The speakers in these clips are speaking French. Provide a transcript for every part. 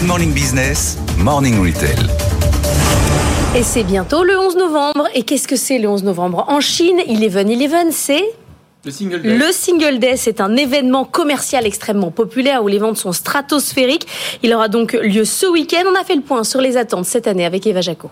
Good Morning Business, Morning Retail. Et c'est bientôt le 11 novembre. Et qu'est-ce que c'est le 11 novembre? En Chine, Eleven Eleven, c'est Le single day. le Single Day, c'est un événement commercial extrêmement populaire où les ventes sont stratosphériques. Il aura donc lieu ce week-end. On a fait le point sur les attentes cette année avec Eva Jaco.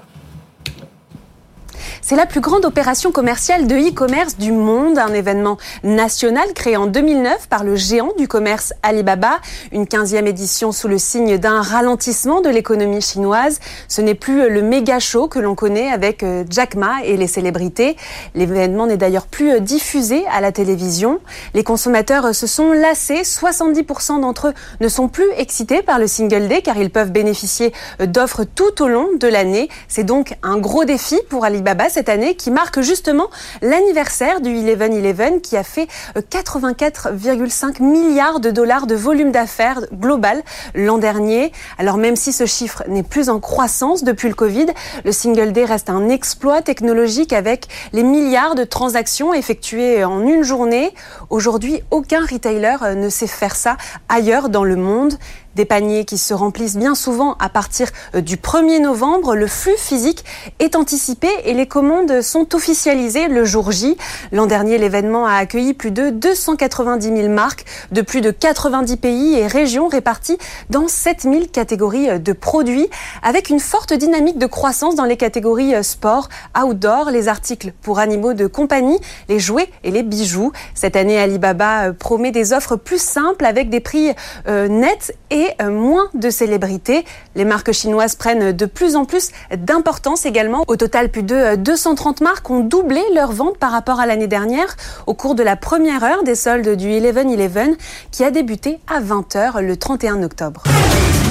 C'est la plus grande opération commerciale de e-commerce du monde, un événement national créé en 2009 par le géant du commerce Alibaba, une 15e édition sous le signe d'un ralentissement de l'économie chinoise. Ce n'est plus le méga show que l'on connaît avec euh, Jack Ma et les célébrités. L'événement n'est d'ailleurs plus euh, diffusé à la télévision. Les consommateurs euh, se sont lassés, 70% d'entre eux ne sont plus excités par le Single Day car ils peuvent bénéficier d'offres tout au long de l'année. C'est donc un gros défi pour Alibaba cette année qui marque justement l'anniversaire du 11-11 qui a fait euh, 84,5 milliards de dollars de volume d'affaires global l'an dernier. Alors même si ce chiffre n'est plus en croissance depuis le Covid, le Single Day reste un exploit technologique avec les milliards de transactions effectuées en une journée. Aujourd'hui, aucun retailer euh, ne sait faire ça ailleurs dans le monde. Des paniers qui se remplissent bien souvent à partir euh, du 1er novembre. Le flux physique est anticipé et les commandes sont officialisées le jour J. L'an dernier, l'événement a accueilli plus de 290 000 marques de plus de 90 pays et régions réparties dans 7000 catégories de produits avec une forte dynamique de croissance dans les catégories sport, outdoor, les articles pour animaux de compagnie, les jouets et les bijoux. Cette année, Alibaba promet des offres plus simples avec des prix euh, nets et euh, moins de célébrités. Les marques chinoises prennent de plus en plus d'importance également. Au total, plus de euh, 230 marques ont doublé leurs ventes par rapport à l'année dernière au cours de la première heure des soldes du 11-11 qui a débuté à 20h le 31 octobre.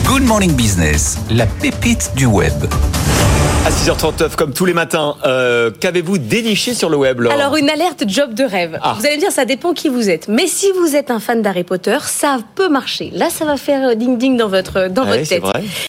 Good Morning Business, la pépite du web. À 6h39, comme tous les matins, euh, qu'avez-vous déniché sur le web, Laure Alors une alerte job de rêve. Ah. Vous allez me dire ça dépend qui vous êtes. Mais si vous êtes un fan d'Harry Potter, ça peut marcher. Là, ça va faire ding ding dans votre dans Ouais, votre c'est tête. vrai.